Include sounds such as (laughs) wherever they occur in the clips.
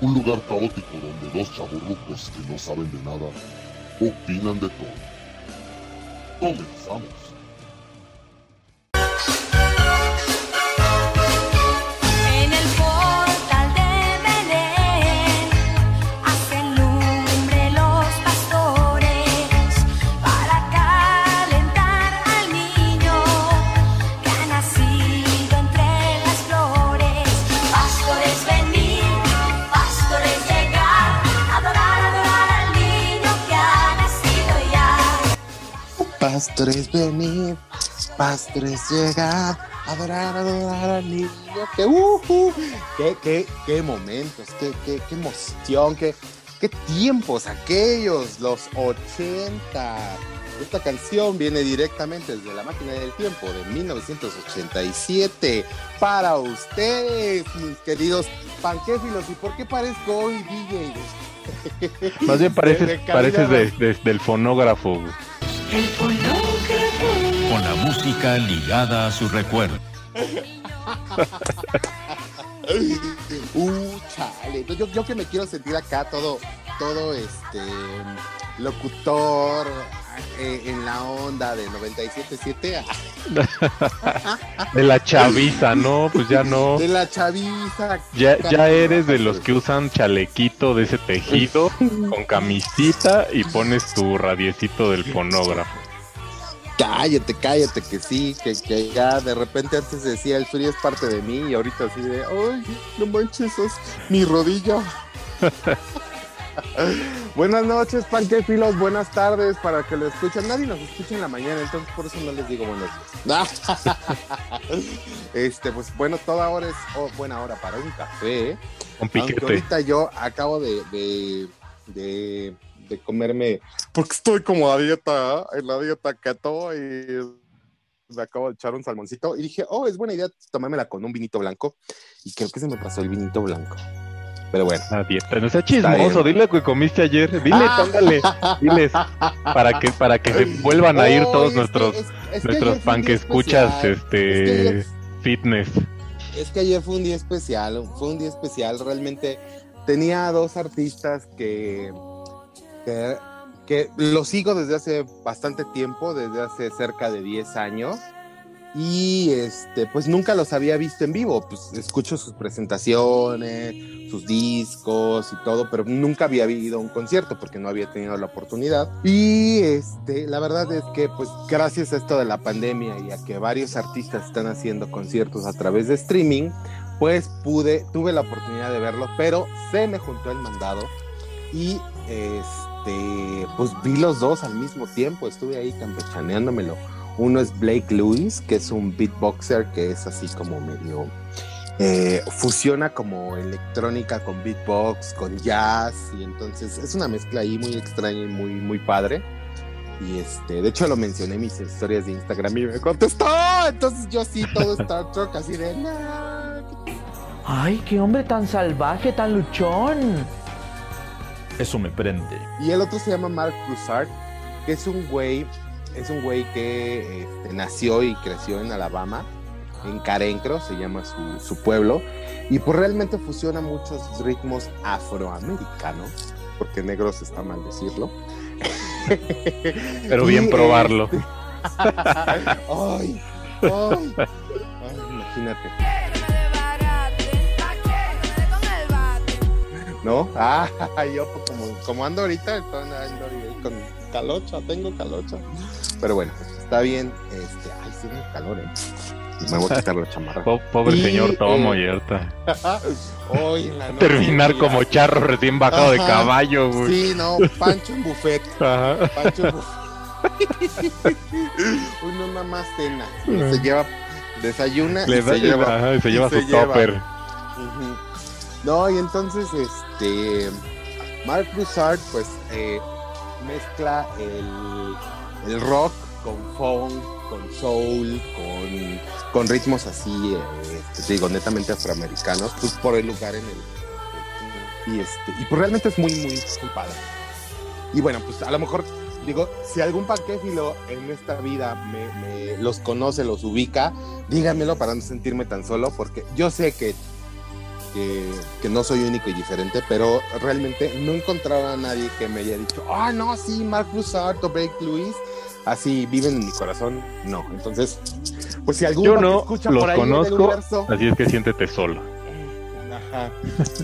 un lugar caótico donde dos chaburrucos que no saben de nada opinan de todo. Comenzamos. Pastores venir, pastores llegar, adorar, adorar al niño. Que, uh, uh, qué, qué, qué momentos, qué, qué, qué emoción, qué, qué tiempos aquellos, los 80. Esta canción viene directamente desde la máquina del tiempo de 1987 para ustedes, mis queridos panquéfilos. ¿Y por qué parezco hoy DJ? Más bien (laughs) pareces, De pareces de- de- del fonógrafo. El fonógrafo. con la música ligada a su recuerdo. (laughs) Uh, chale. Yo, yo que me quiero sentir acá todo, todo este locutor eh, en la onda de 97.7 De la chaviza, ¿no? Pues ya no. de la chaviza. Ya, ya eres de los que usan chalequito de ese tejido (laughs) con camisita y pones tu radiecito del fonógrafo. Cállate, cállate, que sí, que, que ya de repente antes decía el Suri es parte de mí y ahorita así de, ay, no manches, es mi rodilla. (laughs) (laughs) buenas noches, panquefilos, buenas tardes para que lo escuchen. Nadie nos escucha en la mañana, entonces por eso no les digo buenos días. (laughs) este, pues bueno, toda hora es oh, buena hora para un café. Aunque piquete. ahorita yo acabo de, de, de, de comerme, porque estoy como a dieta, en la dieta keto y me acabo de echar un salmoncito y dije, oh, es buena idea tomármela con un vinito blanco y creo que se me pasó el vinito blanco. Pero bueno. La dieta. No sea chismoso, dile lo que comiste ayer. Dile, Ah. póngale. Diles. Para que, para que se vuelvan a ir Oh, todos es que- nuestros, es- es que nuestros panquescuchas, este, Es fitness. Es que ayer fue un día especial, fue un día especial. Realmente tenía dos artistas que, que, que los sigo desde hace bastante tiempo, desde hace cerca de 10 años. Y este, pues nunca los había visto en vivo. Pues escucho sus presentaciones, sus discos y todo, pero nunca había ido un concierto porque no había tenido la oportunidad. Y este, la verdad es que, pues, gracias a esto de la pandemia y a que varios artistas están haciendo conciertos a través de streaming, pues pude, tuve la oportunidad de verlo, pero se me juntó el mandado y este, pues vi los dos al mismo tiempo, estuve ahí campechaneándomelo. Uno es Blake Lewis, que es un beatboxer que es así como medio eh, fusiona como electrónica con beatbox, con jazz, y entonces es una mezcla ahí muy extraña y muy, muy padre. Y este, de hecho lo mencioné en mis historias de Instagram y me contestó. Entonces yo sí, todo (laughs) Star Trek así de. "Nah, Ay, qué hombre tan salvaje, tan luchón. Eso me prende. Y el otro se llama Mark Broussard, que es un güey, es un güey que este, nació y creció en Alabama, en Carencro, se llama su, su pueblo, y pues realmente fusiona muchos ritmos afroamericanos, porque negros está mal decirlo. Pero bien Y, probarlo. este, (laughs) ay, ay, ay, imagínate. ¿No? Ah, (laughs) yo pues, como, como ando ahorita, ando ahí con calocha, tengo calocha. Pero bueno, está bien. Este, ay, sí, me calor, ¿eh? Me voy a quitar la chamarra. (laughs) Po- Pobre Y, señor Tomo, eh, y ahorita. (laughs) Hoy en la noche, Terminar como charro recién bajado de Ajá. caballo, güey. Sí, no, Pancho en buffet. (laughs) Ajá. Pancho en buffet. Uno nada más cena. Se lleva, desayuna Le y da- se lleva ajá, y se y lleva se su lleva. topper. No, y entonces, este, Mark Broussard, pues, eh, mezcla el, el rock con funk, con soul, con, con ritmos así, eh, digo, netamente afroamericanos, pues por el lugar en el... Y, este, y pues realmente es muy, muy, muy padre. Y bueno, pues a lo mejor, digo, si algún paquéfilo en esta vida me, los conoce, los ubica, díganmelo para no sentirme tan solo, porque yo sé que que, que no soy único y diferente, pero realmente no encontraba a nadie que me haya dicho, ah, no, sí, Mark Broussard o Blake Lewis, así viven en mi corazón. No, entonces, pues si alguno Yo que no escucha los por ahí conozco, universo, así es que siéntete solo. Ajá.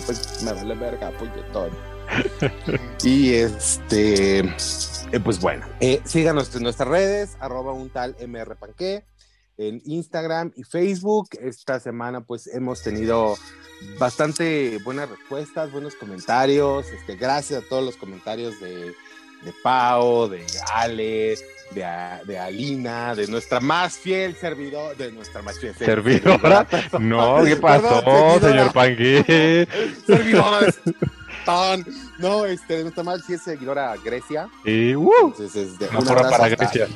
Pues me vale verga, puñetón. y este, eh, pues bueno, eh, síganos en nuestras redes, arroba un tal mrpanque, en Instagram y Facebook. Esta semana pues hemos tenido bastante buenas respuestas, buenos comentarios. Este, gracias a todos los comentarios de, de Pau, de Ale, de, A- de Alina, de nuestra más fiel servidor, de nuestra más fiel ¿Servidora? (laughs) No, ¿qué pasó, Perdón, servidora. señor Panque? (laughs) servidores. Tan- No, este, de nuestra más fiel seguidora Grecia. Y, uh, Entonces, este, una para Grecia.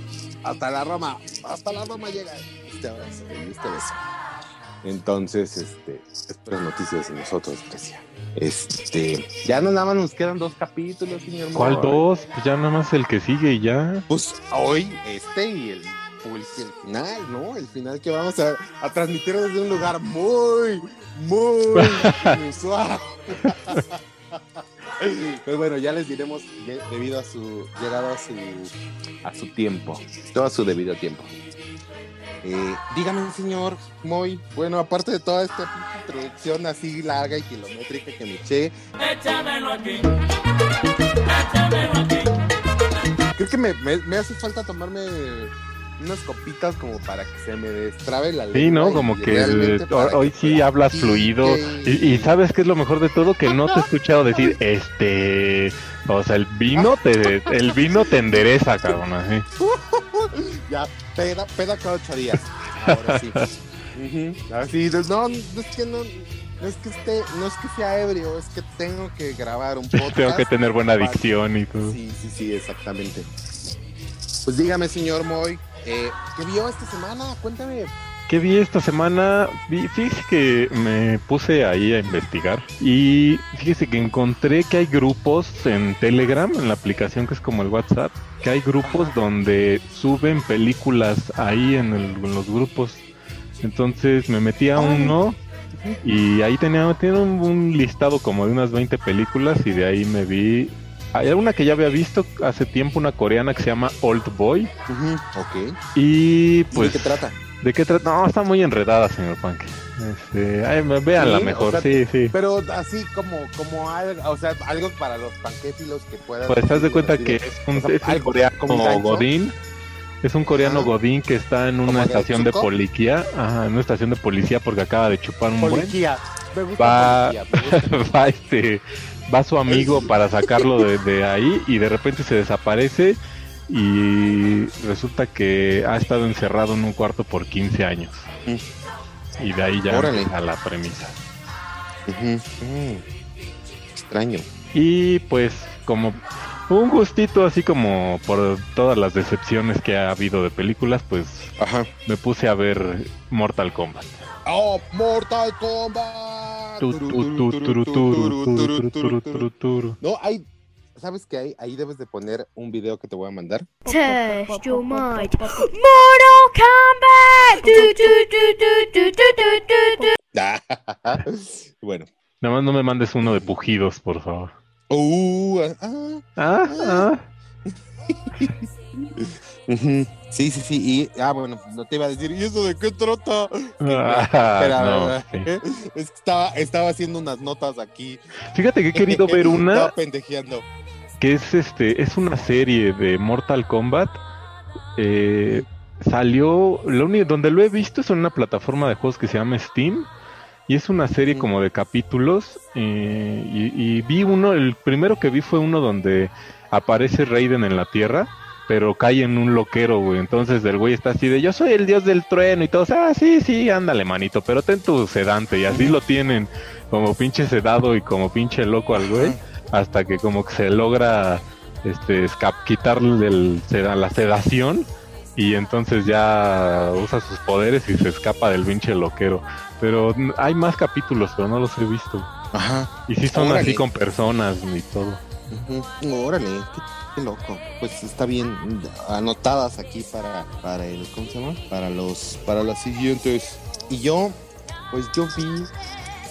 Hasta la Roma, hasta la Roma llega este abrazo este beso. Entonces, este, espero noticias de nosotros, Grecia. Este, ya no nada más nos quedan dos capítulos, señor. ¿Cuál Moro. dos? Pues ya nada más el que sigue y ya. Pues hoy, este y el, pues, el final, ¿no? El final que vamos a, a transmitir desde un lugar muy, muy (laughs) inusual. (laughs) Pero bueno, ya les diremos de- debido a su llegado a su a su tiempo, todo a su debido tiempo. Eh, dígame, señor Moy, bueno, aparte de toda esta introducción así larga y kilométrica que me eché, creo que me, me- me hace falta tomarme unas copitas como para que se me destrabe la lengua. Sí, ¿no? Como que eh, hoy que sí hablas fluido. Y, y ¿sabes qué es lo mejor de todo? Que no te he (laughs) escuchado decir, este... O sea, el vino te, el vino te endereza, cabrón. (laughs) Ya, peda, peda cada ocho días. Ahora sí. (laughs) Ujú, Así, no, no es que no, no es que esté, no es que sea ebrio, es que tengo que grabar un podcast. Tengo que tener buena adicción y todo. Sí, sí, sí, exactamente. Pues dígame, señor Moy, eh, ¿qué vio esta semana? Cuéntame. ¿Qué vi esta semana? Fíjese que me puse ahí a investigar y fíjese que encontré que hay grupos en Telegram, en la aplicación que es como el WhatsApp, que hay grupos donde suben películas ahí en, el- en los grupos. Entonces me metí a uno y ahí tenía, tenía un, un listado como de unas 20 películas y de ahí me vi... Hay una que ya había visto hace tiempo, una coreana que se llama Old Boy. Ok. Y Pues. ¿De qué trata? ¿De qué trata? No, está muy enredada, señor Punk. Este, ay, véanla Sí, mejor, o sea, sí, sí. Pero así como, como algo, o sea, algo para los panquéfilos que puedan. Pues das de cuenta que es un, o sea, es un algo coreano como godín. Es un coreano Ajá. godín que está en ¿Como una estación de policía. Ajá, en una estación de policía porque acaba de chupar un buen. Me gusta Va- policía, me gusta. (laughs) va este va su amigo para sacarlo de, de (laughs) ahí y de repente se desaparece y resulta que ha estado encerrado en un cuarto por 15 años. Y de ahí ya Órale. empieza la premisa. Mm. Extraño. Y pues como un gustito así como por todas las decepciones que ha habido de películas, pues Ajá. me puse a ver Mortal Kombat. ¡Oh, Mortal Kombat! No, hay. ¿Sabes qué hay? Ahí debes de poner un video que te voy a mandar. Test your mind. Mortal Kombat! Bueno. Nada más no me mandes uno de pujidos, por favor. Uh, ah, Ah, ah. Sí, sí, sí. Y, ah, bueno, no te iba a decir, ¿y eso de qué trata? (laughs) Ah, no. (laughs) Es que estaba, estaba haciendo unas notas aquí. Fíjate que he querido ver una (laughs) Estaba pendejeando. que es este, es una serie de Mortal Kombat. Eh, salió, lo único, donde lo he visto es en una plataforma de juegos que se llama Steam. Y es una serie como de capítulos. eh, y, y vi uno, el primero que vi fue uno donde aparece Raiden en la Tierra. Pero cae en un loquero, güey. Entonces el güey está así de yo soy el dios del trueno y todos, ah, sí, sí, ándale, manito, pero ten tu sedante. Y así lo tienen como pinche sedado y como pinche loco al güey hasta que como que se logra este quitarle el la sedación y entonces ya usa sus poderes y se escapa del pinche loquero. Pero hay más capítulos, pero no los he visto. Ajá. Y sí son Órale. así con personas y todo. Ujú. Órale, qué, loco. Pues está bien anotadas aquí para, para el, ¿cómo se llama? Para los, para las siguientes. Y yo, pues yo vi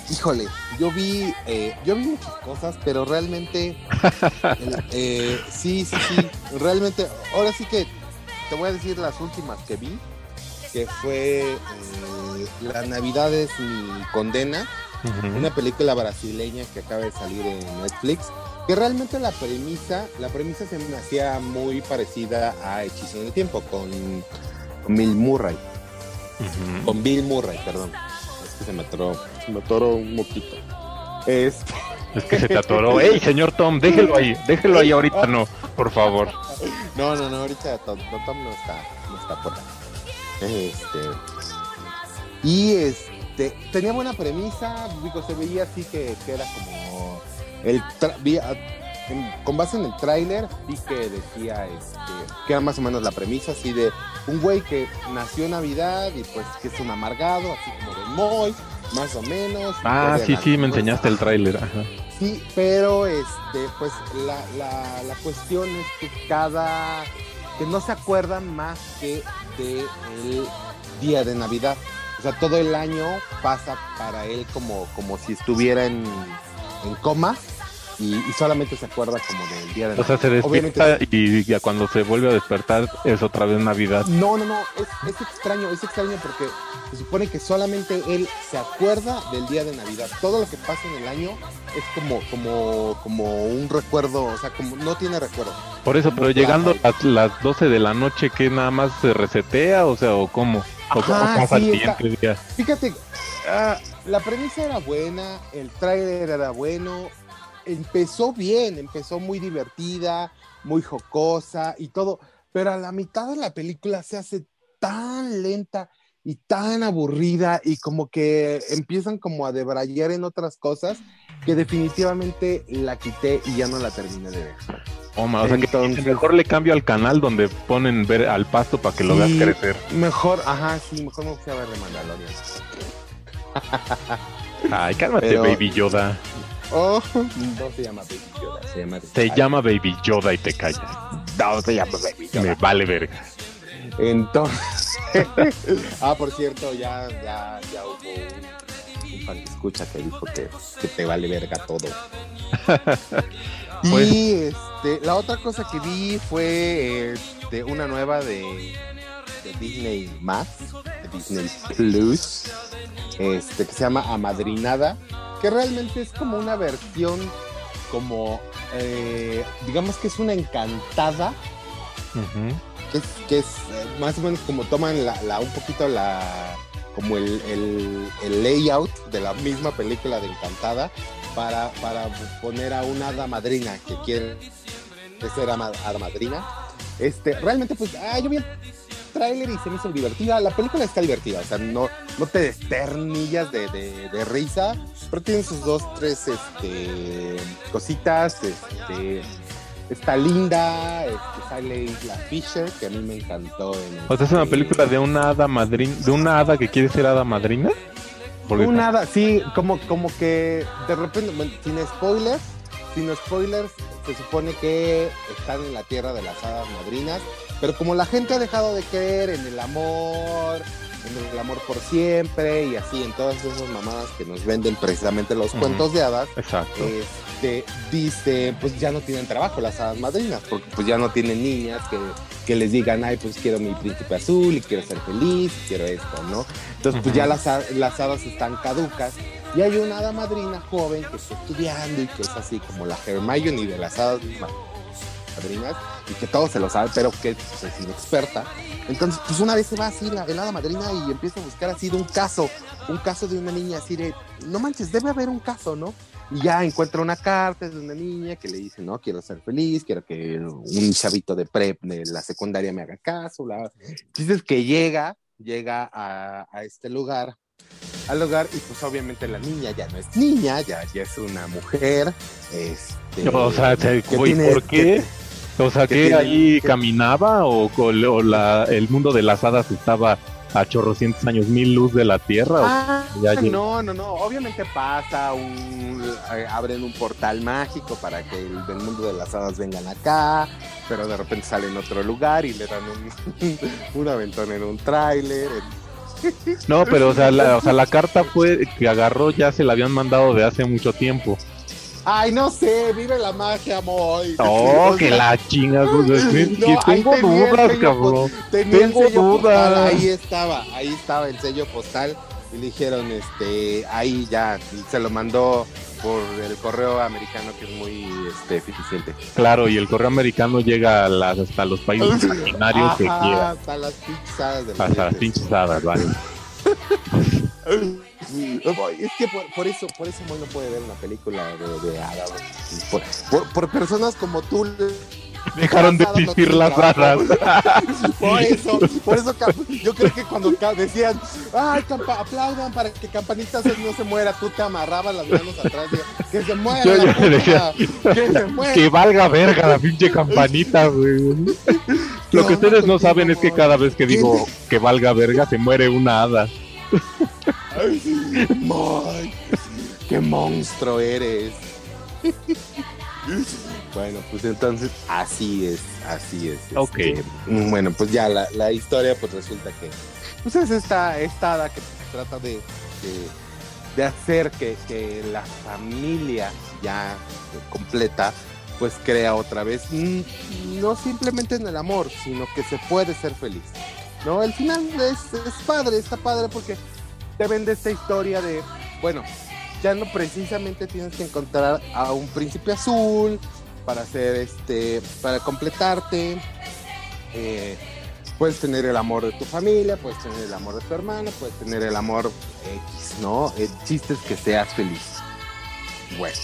híjole, yo vi, eh, yo vi muchas cosas, pero realmente, el- (laughs) eh, sí, sí, sí, realmente, ahora sí que te voy a decir las últimas que vi, que fue eh, Las Navidades mi condena, una película brasileña que acaba de salir en Netflix, que realmente la premisa, la premisa se me hacía muy parecida a Hechizo en el Tiempo, con, con Bill Murray, con Bill Murray, perdón. Es que se me atoró, se me atoró un moquito. Este, (laughs) Es que se te atoró. ¡Ey, señor Tom! Déjelo ahí, déjelo ahí ahorita, no, por favor. no, no, no, ahorita Tom, Tom- Tom no está, no está por ahí. Este, y este, tenía buena premisa, digo, se veía así que, que era como el vi- a- en- con base en el tráiler vi que decía este, que era más o menos la premisa así de un güey que nació en Navidad y pues que es un amargado, así como de Moy, más o menos. Ah, sí, sí, me enseñaste el tráiler. Sí, pero este, pues la, la, la cuestión es que cada, que no se acuerdan más que de el día de Navidad. O sea, todo el año pasa para él como, como si estuviera en, en coma y, y solamente se acuerda como del día de O sea, Navidad. se despierta y ya cuando se vuelve a despertar es otra vez Navidad. No, no, no, es, es extraño, es extraño porque se supone que solamente él se acuerda del día de Navidad. Todo lo que pasa en el año es como, como, como un recuerdo, o sea, como no tiene recuerdo. Por eso, pero llegando a las 12 de la noche, ¿qué nada más se resetea? O sea, ¿o cómo? ¿O Ajá, cómo pasa sí, el está- siguiente día? Fíjate, ah, la premisa era buena, el tráiler era bueno, empezó bien, empezó muy divertida, muy jocosa y todo, pero a la mitad de la película se hace tan lenta y tan aburrida y como que empiezan como a debrayar en otras cosas que definitivamente la quité y ya no la terminé de ver. Oh, ma, o sea, que mejor le cambio al canal donde ponen ver al pasto para que lo veas crecer. Mejor, ajá, sí, mejor me fui a ver de Mandalorian. Ay, cálmate, Pero- Baby Yoda. Oh, no se llama Baby Yoda, se llama... Se llama Baby Yoda y te callas. No, se llama Baby Yoda. Me vale verga. Entonces, (laughs) ah, por cierto, ya, ya, ya hubo un, un fan que escucha que dijo que, que te vale verga todo. (laughs) Pues- Y este, la otra cosa que vi fue este, una nueva de, de Disney más, de Disney Plus, este, que se llama Amadrinada, que realmente es como una versión, como, eh, digamos que es una encantada que es, que es eh, más o menos como toman la, la- un poquito la como el, el- el layout de la misma película de Encantada para, para poner a una hada madrina que quiere ser hada madrina. Este, realmente, pues, ah, yo vi el tráiler y se me hizo divertida. La película está divertida, o sea, no, no te desternillas de, de- de risa, pero tiene sus dos, tres este, cositas. Este, está linda, este, sale Isla Fisher, que a mí me encantó. en O sea, es una película de una hada madrina, de una hada que quiere ser hada madrina. Porque Un hada, sí, como, como que de repente, bueno, sin spoilers, sin spoilers, se supone que están en la tierra de las hadas madrinas, pero como la gente ha dejado de creer en el amor, en el amor por siempre y así, en todas esas mamadas que nos venden precisamente los cuentos de hadas, Exacto. este, dice, pues ya no tienen trabajo las hadas madrinas, porque pues ya no tienen niñas que, que les digan, ay, pues quiero mi príncipe azul y quiero ser feliz, y quiero esto, ¿no? Entonces, pues ya las, las hadas están caducas y hay una hada madrina joven que está estudiando y que es así como la Hermione de las hadas madrinas y que todo se lo sabe, pero que pues, es inexperta. Entonces, pues una vez se va así la, el hada madrina y empieza a buscar así de un caso, un caso de una niña así de, no manches, debe haber un caso, ¿no? Y ya encuentra una carta de una niña que le dice, no, quiero ser feliz, quiero que un chavito de prep de la secundaria me haga caso. La... Dices que llega, llega a, a este lugar, al lugar, y pues obviamente la niña ya no es niña, ya, ya es una mujer. Este, O sea, ¿por qué? O sea, que que tiene- ahí que- caminaba o, o la, el mundo de las hadas estaba a chorrocientos años mil luz de la tierra. o- Ah, ya no, no, no. Obviamente pasa un. eh, abren un portal mágico para que el del mundo de las hadas vengan acá, pero de repente sale en otro lugar y le dan un, (laughs) un aventón en un tráiler. No, pero o sea, la, o sea, la (laughs) carta fue que agarró ya se la habían mandado de hace mucho tiempo. Ay, no sé, vive la magia, Moy. Oh, O que la chinga, No, tengo dudas, cabrón. Tengo dudas. Ahí estaba, ahí estaba el sello postal. Y le dijeron, este, ahí ya, y se lo mandó por el correo americano que es muy este, eficiente. Claro, y el correo americano llega a las- hasta los países imaginarios que Ajá, quiera. Hasta las pinchadas de Hasta las dientes. pinches hadas, vale. (laughs) (laughs) Es que por, por eso, por eso Moy no puede ver una película de, de. Por, por- por personas como tú. Dejaron de no existir las hadas. (laughs) Por eso, por eso yo creo que cuando decían, ay, campa- aplaudan para que Campanita no se muera, tú te amarrabas las manos atrás y que se muera, Yo- la decía, que se muera. Que valga verga la pinche campanita, güey. Lo que ustedes no saben es que cada vez que digo que valga verga se muere una hada. Moy, qué monstruo eres. Bueno, pues entonces así es, así es. este, Ok. bueno, pues ya la, la historia pues resulta que pues es esta, esta hada que trata de, de, de hacer que, que la familia ya completa pues crea otra vez, mm, no simplemente en el amor, sino que se puede ser feliz. ¿No? El final es, es padre, está padre porque te vende esta historia de, bueno, ya no precisamente tienes que encontrar a un príncipe azul para hacer este, para completarte. Eh, puedes tener el amor de tu familia, puedes tener el amor de tu hermana, puedes tener el amor X, ¿no? El chiste es que seas feliz. Bueno,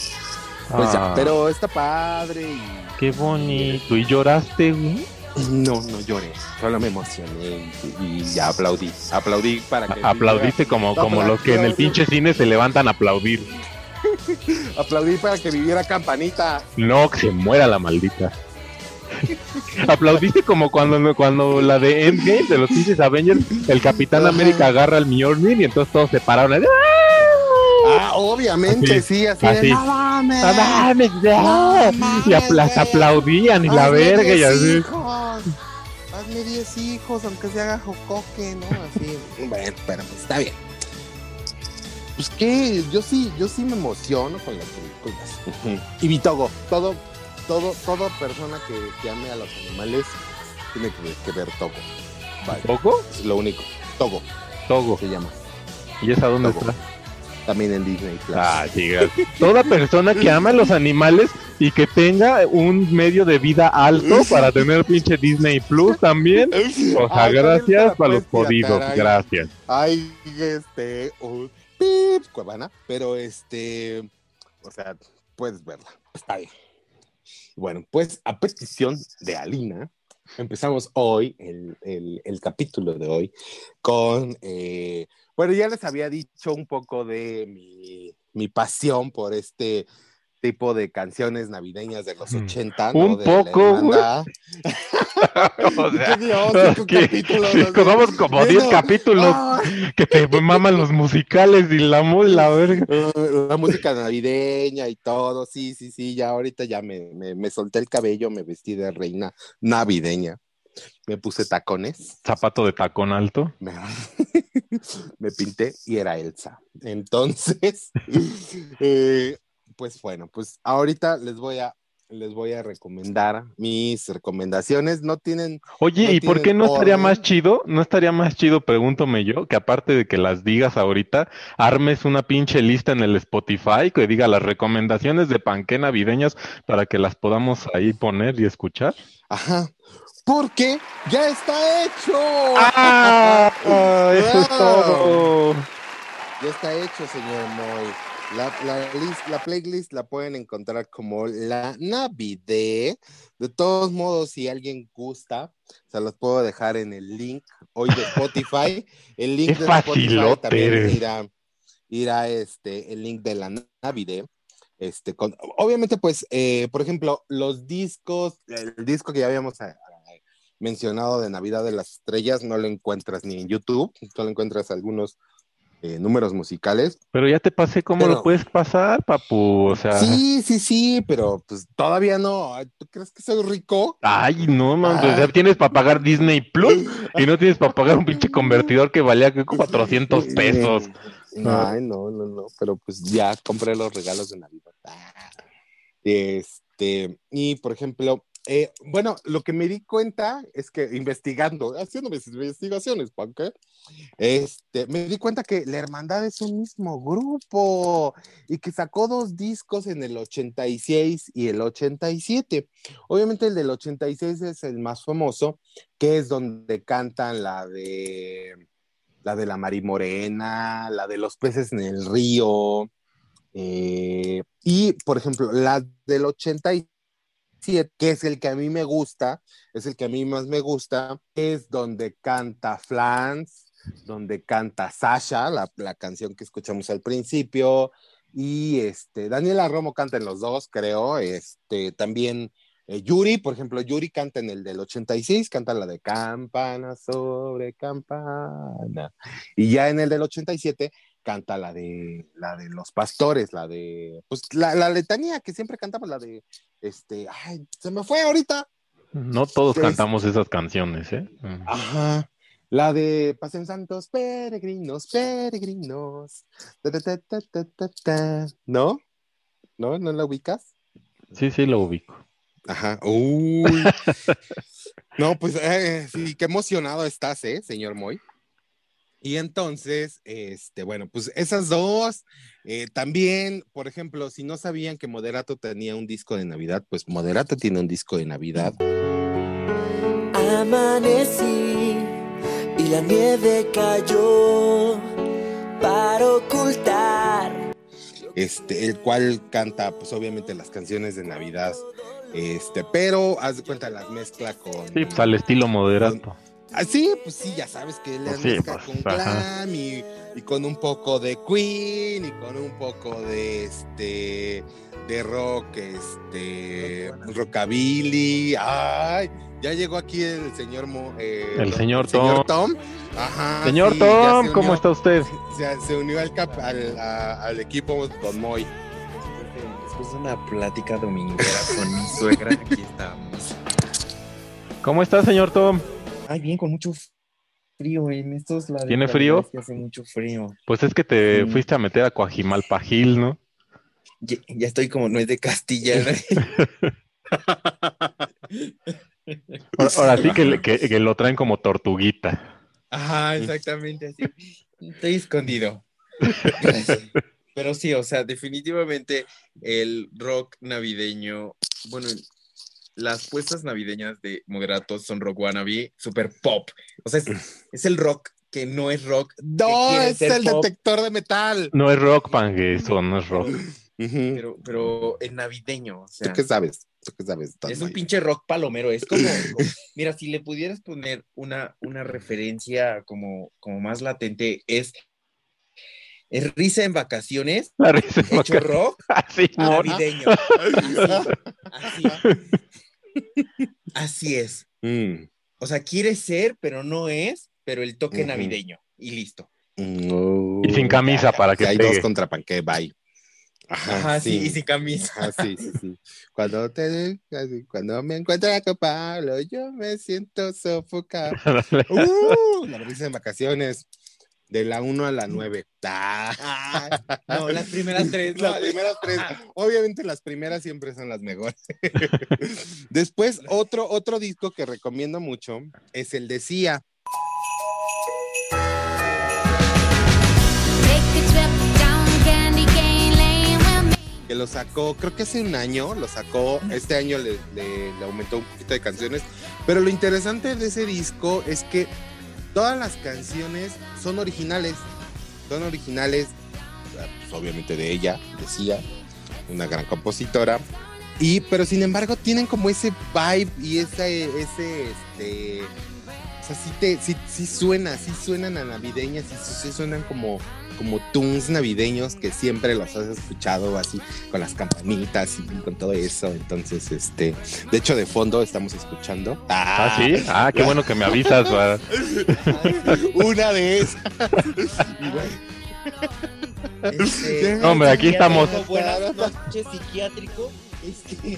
pues ya, Ah, pero está padre y Qué bonito. ¿Y lloraste, güey? No, no lloré, solo me emocioné y, y ya aplaudí, aplaudí para que Aplaudiste como, como los que en el pinche cine se levantan a aplaudir. (laughs) aplaudí para que viviera campanita. No, que se muera la maldita. (laughs) Aplaudiste como cuando, cuando la de Endgame de los pinches Avengers, el Capitán Ajá. América agarra al Mjolnir y entonces todos se pararon. así, Ah, obviamente, Así, sí, así, así. de, no mames. ¡Ah! No mames, Y apla- güey. aplaudían y la verga y 10 así. Hazme 10 hijos, aunque se haga jocoque, ¿no? Así. bueno, pero pues está bien. Pues que yo sí, yo sí me emociono con las películas. Y Vitogo, todo, todo, toda persona que, que ame a los animales tiene que, que ver Togo. Vale, ¿Poco? es lo único. Togo Togo. se llama. ¿Y esa dónde Togo. está? También en Disney Plus. Ah, chica. Toda persona que ama a los animales y que tenga un medio de vida alto para tener pinche Disney Plus también. O sea, Ay, también gracias para los jodidos. ahí. Gracias. Hay este un pip, Cuevana, pero este, o sea, puedes verla, está bien. Bueno, pues a petición de Alina, empezamos hoy, el, el- el capítulo de hoy, con, eh, bueno, ya les había dicho un poco de mi, mi pasión por este tipo de canciones navideñas de los Mm. 80, Un ¿no? De la poco, güey. (laughs) O sea, Dios, que- capítulos, sí, Vamos como 10 bueno, capítulos ah, que te maman los musicales y la mula, verga. (laughs) Uh, la música navideña y todo, sí, sí, sí, ya ahorita ya me, me, me solté el cabello, me vestí de reina navideña, me puse tacones, Zapato de tacón alto. me, (laughs) me pinté y era Elsa. Entonces, (laughs) eh, pues bueno, pues ahorita les voy a les voy a recomendar mis recomendaciones. No tienen Oye, No ¿y por qué no estaría más chido? No estaría más chido, pregúntome yo, que aparte de que las digas ahorita, armes una pinche lista en el Spotify que diga las recomendaciones de panqué navideñas para que las podamos ahí poner y escuchar. Ajá. Porque ya está hecho. ¡Ah! Eso es todo. Ya está hecho, señor Moy. La, la, list- la playlist la pueden encontrar como la Navide. De todos modos, si alguien gusta, se los puedo dejar en el link hoy de Spotify. El link de Spotify también irá, irá este, el link de la Navide. Este, con, obviamente, pues, eh, por ejemplo, los discos, el disco que ya habíamos mencionado de Navidad de las Estrellas, no lo encuentras ni en YouTube, solo encuentras algunos eh, números musicales. Pero ya te pasé cómo Pero- lo puedes pasar, papu. O sea. Sí, sí, sí, pero pues todavía no. ¿Tú crees que soy rico? Ay, no, man. Ah. O sea, tienes para pagar Disney Plus (laughs) y no tienes para pagar un pinche convertidor que valía creo, 400 pesos. Ay, no, no, no, pero pues ya compré los regalos de Navidad. Ah. Este, y por ejemplo, eh, bueno, lo que me di cuenta es que investigando, haciendo mis investigaciones, ¿para Este, me di cuenta que la hermandad es un mismo grupo y que sacó dos discos en el 86 y el 87. Obviamente el del 86 es el más famoso, que es donde cantan la de la de la Marimorena, la de los peces en el río. eh, y, por ejemplo, la del 87, que es el que a mí me gusta, es el que a mí más me gusta, es donde canta Flans, donde canta Sasha, la, la canción que escuchamos al principio, y este, Daniela Romo canta en los dos, creo, este, también eh, Yuri, por ejemplo, Yuri canta en el del 86, canta la de campana sobre campana. Y ya en el del 87 canta la de la de los pastores, la de pues la, la letanía que siempre cantamos, la de este, ay, se me fue ahorita. No todos Es- cantamos esas canciones, ¿eh? Mm. Ajá. La de Pasen Santos Peregrinos, Peregrinos. Ta, ta, ta, ta, ta, ta, ta. ¿No? ¿No? ¿No la ubicas? Sí, sí, lo ubico. Ajá. Uy. (laughs) no, pues eh, sí, qué emocionado estás, ¿eh, señor Moy? Y entonces, este, bueno, pues esas dos. eh, también, por ejemplo, si no sabían que Moderato tenía un disco de Navidad, pues Moderato tiene un disco de Navidad. Amanecí y la nieve cayó para ocultar. este, el cual canta, pues obviamente las canciones de Navidad, este, pero haz de cuenta las mezcla con... Sí, pues al estilo moderato. Ah, sí, pues sí, ya sabes que él Pues sí, pues, con glam y, y con un poco de Queen y con un poco de este de rock, este rockabilly. Ay, ya llegó aquí el señor Mo- eh, El señor Tom. Ajá. Señor sí, ya Tom, se ¿cómo está usted? Se, se unió al, cap- al, a- al equipo Don Moy. Después de una plática dominguera con mi suegra, aquí estamos. ¿Cómo está, señor Tom? Ay, bien, con mucho frío en estos lados. ¿Tiene frío? hace mucho frío. Pues es que te Sí. fuiste a meter a Coajimalpa Gil, ¿no? Ya, ya estoy como no es de Castilla. ¿no? (laughs) Ahora, ahora sí que- que lo traen como tortuguita. Ajá, exactamente así. Estoy escondido. (laughs) Pero sí, o sea, definitivamente el rock navideño, bueno, las puestas navideñas de Moderato son rock wannabe, super pop. O sea, es, (laughs) es el rock que no es rock. No, es el pop, detector de metal. No es rock, pangue, eso no es rock. (laughs) Pero, pero en navideño, o sea. ¿Tú qué sabes? ¿Tú qué sabes? Es un pinche rock palomero, es como, (laughs) como- mira, si le pudieras poner una, una referencia como, como más latente, es, es risa en vacaciones, La risa en hecho rock Así, navideño. Así, así. (laughs) Así es. Mm. O sea, quiere ser, pero no es, pero el toque navideño. Y listo. No. Y sin camisa para que hay pegue. dos contra panque, bye. Ajá, Ajá, sí, y sin camisa. Ajá, sí, sí, sí. Cuando te cuando me encuentro con Pablo, yo me siento sofocado. (laughs) Uh, la risa de vacaciones. De la 1 a la 9. Ah. (laughs) No, las primeras tres. no. Las primeras tres. (laughs) Obviamente las primeras siempre son las mejores. (laughs) Después, otro, otro disco que recomiendo mucho es el de Sia. Que lo sacó, creo que hace un año, lo sacó, este año le, le- le aumentó un poquito de canciones, pero lo interesante de ese disco es que todas las canciones son originales, son originales, pues, obviamente de ella, decía, una gran compositora, y pero sin embargo tienen como ese vibe y ese, ese, este, sea, sí, te, sí, sí suena, sí suenan a navideñas, sí, sí, suenan como, como tunes navideños que siempre los has escuchado así con las campanitas y con todo eso. Entonces, este, de hecho, de fondo estamos escuchando. Ah, sí. Ah, qué bueno que me avisas. va. (laughs) Una de esas. (laughs) Este, hombre, aquí estamos. Buenas noches, psiquiátrico. Este,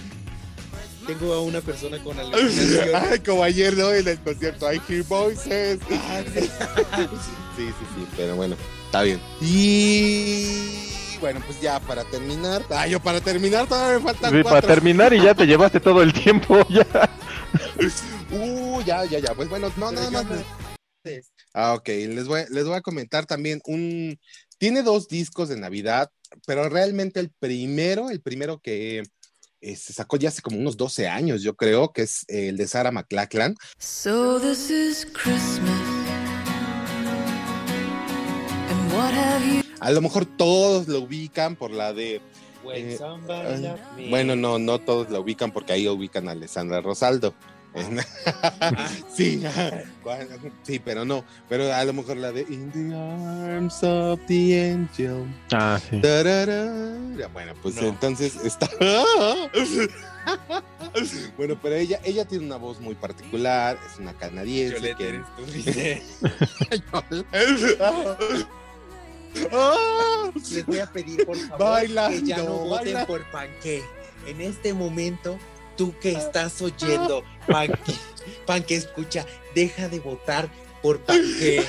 tengo a una persona con (laughs) alucinación. Ay, como ayer, ¿no? En el concierto, I hear voices. (laughs) Ah, sí. Sí, sí, sí, pero bueno, está bien. Y bueno, pues ya para terminar. Ah, yo para terminar todavía me faltan Sí, para terminar y ya te llevaste todo el tiempo. (laughs) Ya. Uh, ya, ya, ya. Pues bueno, no, nada más. Ah, ok. Les voy, les voy a comentar también un. Tiene dos discos de Navidad, pero realmente el primero, el primero que eh, se sacó ya hace como unos 12 años, yo creo, que es el de Sarah McLachlan. So this is Christmas. And what have you A lo mejor todos lo ubican por la de. Eh, me. Bueno, no, no todos la ubican porque ahí ubican a Alessandra Rosaldo. (laughs) sí, sí, pero no. Pero a lo mejor la de In the Arms of the Angel. Ah, sí. Tarara. Bueno, pues No. entonces está. (laughs) bueno, pero ella, ella tiene una voz muy particular, es una canadiense. Yolette, que- eres tú, dice. (laughs) Les voy a pedir, por favor, Bailando, que ya no voten baila- por Panque. En este momento, tú que estás oyendo, Panque, Panque, escucha, deja de votar por Panque.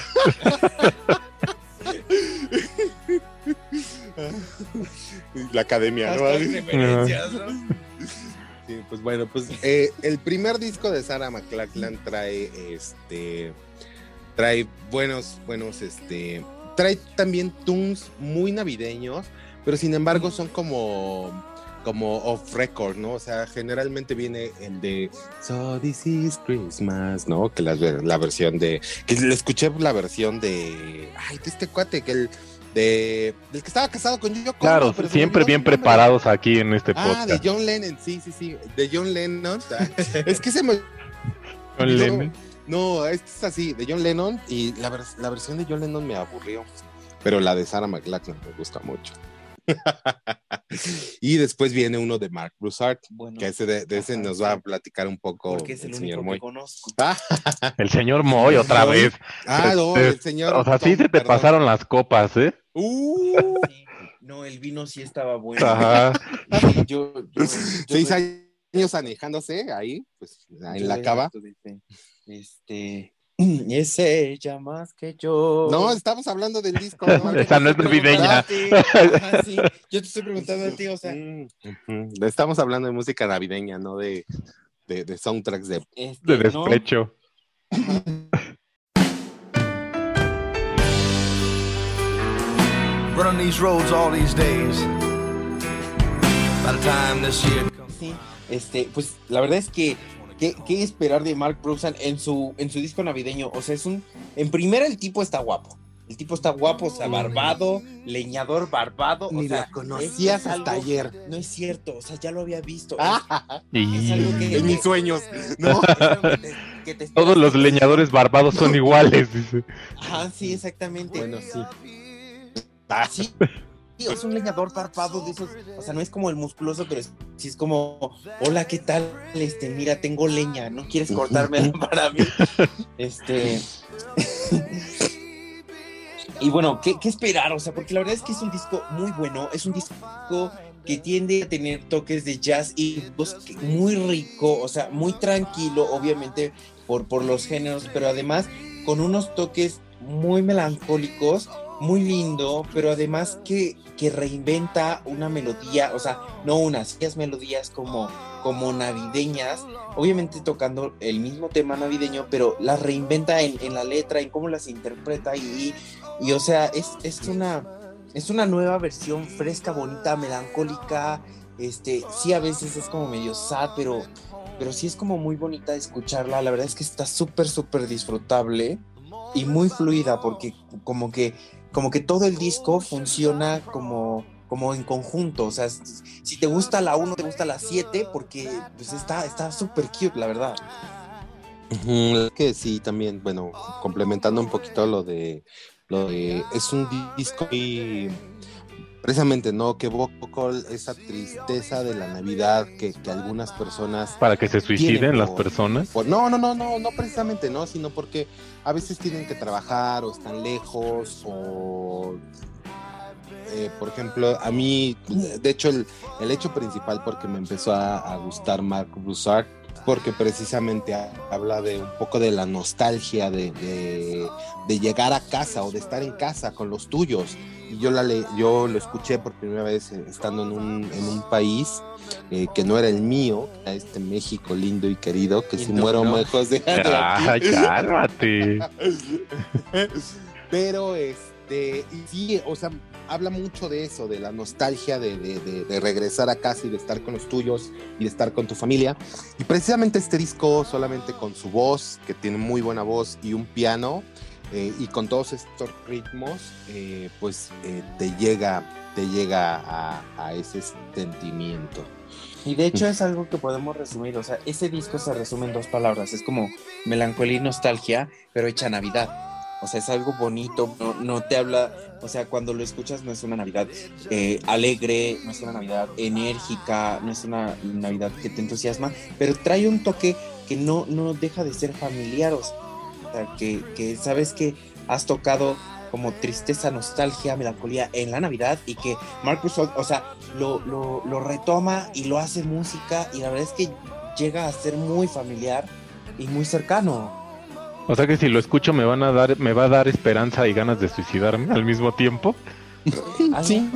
La academia, ¿no? Sí, pues bueno, pues eh, el primer disco de Sarah McLachlan trae este trae buenos, buenos, este trae también tunes muy navideños, pero sin embargo son como como off record, ¿no? O sea, generalmente viene el de So This Is Christmas, ¿no? Que la, la versión de que le escuché la versión de ay, de este cuate que el de del que estaba casado con Yoko Claro, pero siempre bien nombre. preparados aquí en este Ah, de podcast. John Lennon, sí, sí, sí, de John Lennon. (laughs) es que se me... John yo- Lennon. No, es así, de John Lennon y la, la versión de John Lennon me aburrió, pero la de Sarah McLachlan me gusta mucho. (laughs) y después viene uno de Mark Broussard, Bueno, que ese de, de ese Ajá, nos va a platicar un poco porque es el, señor único Moy. que conozco. Ah, (laughs) El señor Moy otra Moy. vez. ah, no, Este, el señor. O sea, sí se te perdón. pasaron las copas, ¿eh? Uh, Sí. No, el vino sí estaba bueno. Ajá. (laughs) Sí, yo, yo- yo- seis años anejándose ahí, pues en yo la cava. Este, (clears throat) es ella más que yo. No, estamos hablando del disco. (laughs) ¿no? Esa no es navideña. Ah, sí. Ajá, sí. (laughs) Yo te estoy preguntando a ti, o sea. Estamos hablando de música navideña, no de, de, de soundtracks de. este, De no, despecho. Running these roads all these days. By the time this year comes. sí. Este, pues la verdad es que ¿qué, qué esperar de Mark Brooksand en su en su disco navideño? O sea, es un en primera el tipo está guapo. El tipo está guapo, o sea, barbado, leñador barbado, o Ni sea, la conocías hasta algo- ayer. No es cierto, o sea, ya lo había visto. Ah, Es algo que- en mis sueños. No. (laughs) Es algo que te- que te Todos los leñadores barbados son iguales, dice. Ajá, sí, exactamente. Bueno, sí. Ah, sí. (laughs) Es un leñador barbado de esos, o sea, no es como el musculoso, pero es- sí es como, hola, ¿qué tal? Este, mira, tengo leña, ¿no quieres cortármela (laughs) para mí? Este. (laughs) y bueno, ¿qué, ¿qué esperar? O sea, porque la verdad es que es un disco muy bueno, es un disco que tiende a tener toques de jazz y muy rico, o sea, muy tranquilo, obviamente, por, por los géneros, pero además con unos toques muy melancólicos, muy lindo, pero además que, que reinventa una melodía, o sea, no unas, melodías como, como navideñas, obviamente tocando el mismo tema navideño, pero las reinventa en, en la letra, en cómo las interpreta y, y o sea, es, es una es una nueva versión fresca, bonita, melancólica. Este, sí, a veces es como medio sad, pero, pero sí es como muy bonita escucharla. La verdad es que está súper, súper disfrutable y muy fluida, porque como que, como que todo el disco funciona como, como en conjunto. O sea, si te gusta la 1, te gusta la 7, porque pues está está súper cute, la verdad. Que sí, también, bueno, complementando un poquito lo de, lo de, es un disco y precisamente, ¿no? Que poco esa tristeza de la Navidad que, que algunas personas Para que se suiciden Tienen las personas. No, no, no, no, no precisamente, no, sino porque a veces tienen que trabajar o están lejos o, eh, por ejemplo, a mí, de hecho, el, el hecho principal porque me empezó a, a gustar Mark Broussard, porque precisamente ha- habla de un poco de la nostalgia de, de- de llegar a casa o de estar en casa con los tuyos. Y yo, la le- yo lo escuché por primera vez eh, estando en un, en un país eh, que no era el mío, era este México lindo y querido, que si no, muero no. mejor de Ay, cálmate. (laughs) Pero este, y sí, o sea, habla mucho de eso, de la nostalgia de, de- de- de regresar a casa y de estar con los tuyos y de estar con tu familia. Y precisamente este disco, solamente con su voz, que tiene muy buena voz, y un piano, eh, y con todos estos ritmos, eh, pues eh, te llega, te llega a, a ese sentimiento. Y de hecho es algo que podemos resumir, o sea, ese disco se resume en dos palabras, es como melancolía y nostalgia, pero hecha Navidad. O sea, es algo bonito, no, no te habla, o sea, cuando lo escuchas no es una Navidad eh, alegre, no es una Navidad enérgica, no es una Navidad que te entusiasma, pero trae un toque que no, no deja de ser familiar, o sea, que, que sabes que has tocado como tristeza, nostalgia, melancolía en la Navidad y que Marcus, o sea, lo, lo, lo retoma y lo hace música y la verdad es que llega a ser muy familiar y muy cercano. O sea que si lo escucho me van a dar, me va a dar esperanza y ganas de suicidarme al mismo tiempo. Sí.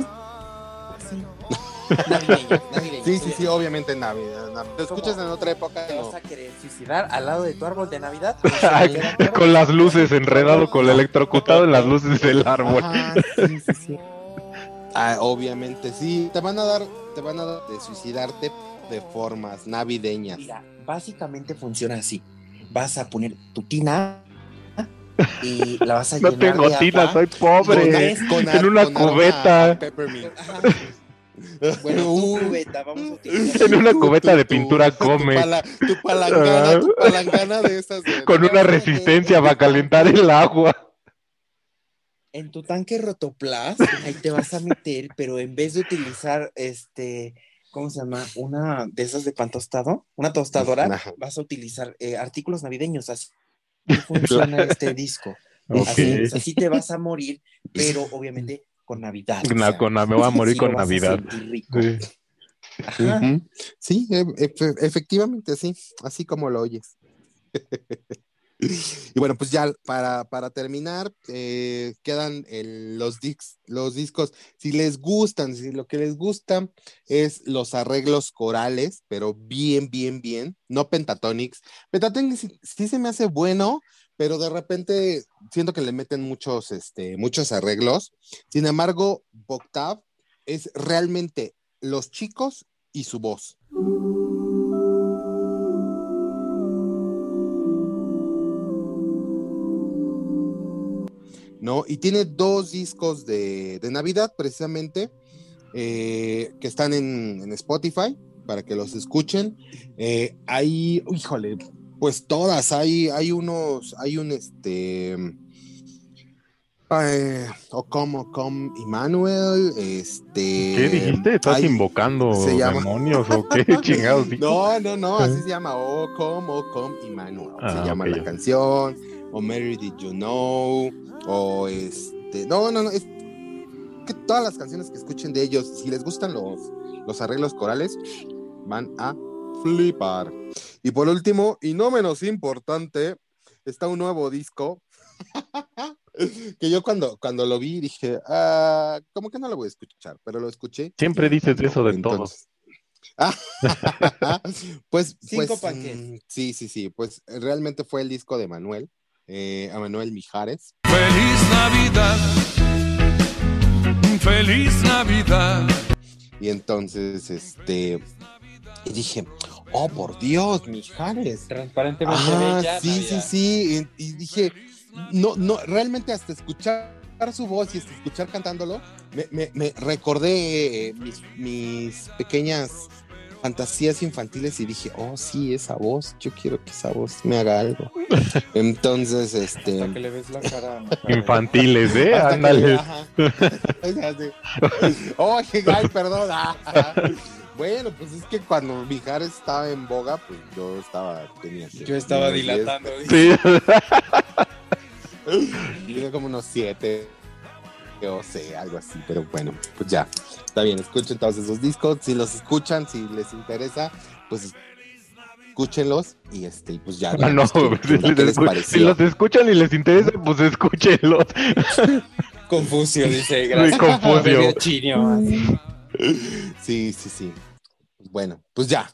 Navideño, navideño. Sí, sí, sí, obviamente en Navidad. Navidad. Lo escuchas en otra época, ¿Te vas a querer suicidar al lado de tu árbol de Navidad? (laughs) Ay, con las luces, enredado, con el electrocutado en las luces del árbol. Ajá, sí, sí, sí. Ah, obviamente, sí. Te van a dar, te van a dar de suicidarte de formas navideñas. Mira, básicamente funciona así. Vas a poner tu tina y la vas a No llenar tengo de tina, agua. soy pobre. Con- En una cubeta. a. Bueno, tu cubeta, vamos a utilizar. En una cubeta de Tu- pintura tu come. pala- Tu palangana, tu palangana de esas. de- Con una resistencia para calentar el agua. En tu tanque rotoplas, ahí te vas a meter, pero en vez de utilizar este, ¿cómo se llama? Una de esas de pan tostado, una tostadora, Ajá. vas a utilizar eh, artículos navideños. Así (laughs) funciona este disco. Ok. Así, así te vas a morir, (laughs) pero obviamente con Navidad. o Na- sea, con- me voy a (laughs) morir sí con Navidad. rico. Sí. Ajá. Ujú. Sí, e- efe- efectivamente, sí, así como lo oyes. (laughs) y bueno, pues ya para, para terminar, eh, quedan los, los discos. Si les gustan, si lo que les gusta es los arreglos corales, pero bien, bien, bien, no pentatonics. Pentatonics sí, se me hace bueno, pero de repente siento que le meten muchos, este, muchos arreglos. Sin embargo, Boctav es realmente los chicos y su voz. ¿No? Y tiene dos discos de, de Navidad, precisamente, eh, que están en, en Spotify para que los escuchen. Eh, hay, híjole, pues todas, hay, hay unos, hay un este. eh, Ocom, Ocom, Emmanuel, este. ¿Qué dijiste? ¿Estás hay- invocando demonios o qué (laughs) chingados? no, no, no, así se llama (laughs) Ocom, Ocom, Emmanuel. Ah, se llama la canción, o Mary Did You Know, o este. No, no, no, es que todas las canciones que escuchen de ellos, si les gustan los, los arreglos corales, van a flipar. Y por último, y no menos importante, está un nuevo disco. (laughs) que yo cuando, cuando lo vi dije, ah, como que no lo voy a escuchar, pero lo escuché. Siempre dices eso de todo. Entonces- (laughs) pues, Cinco pues, panques. mm, sí, sí, sí, pues realmente fue el disco de Manuel, eh, a Manuel Mijares. Feliz Navidad. Feliz Navidad. Y entonces, este, y dije, oh, por Dios, Mijares. Transparentemente Ah, bella. sí, sí, sí. Y, y dije, no, no, realmente hasta escuchar su voz y hasta escuchar cantándolo, me, me- me recordé eh, mis, mis pequeñas fantasías infantiles y dije, oh, sí, esa voz, yo quiero que esa voz me haga algo. (laughs) Entonces, este... Hasta que le ves la cara. (laughs) Infantiles, ¿eh? hasta que- Ándale. sé. (laughs) Oh, ay, perdón. ah. Bueno, pues es que cuando Mijares estaba en boga, pues yo estaba, tenía Yo estaba dilatando. Sí. Yo tenía como unos siete o sé, algo así, pero bueno, pues ya, está bien, escuchen todos esos discos, si los escuchan, si les interesa, pues escúchenlos y este, pues ya. (laughs) Ah, no, qué- si, les los escuchan y les interesa, pues escúchenlos. (laughs) Confucio, dice. Gracias. Confucio. Sí, sí, sí. Pues Bueno, pues ya.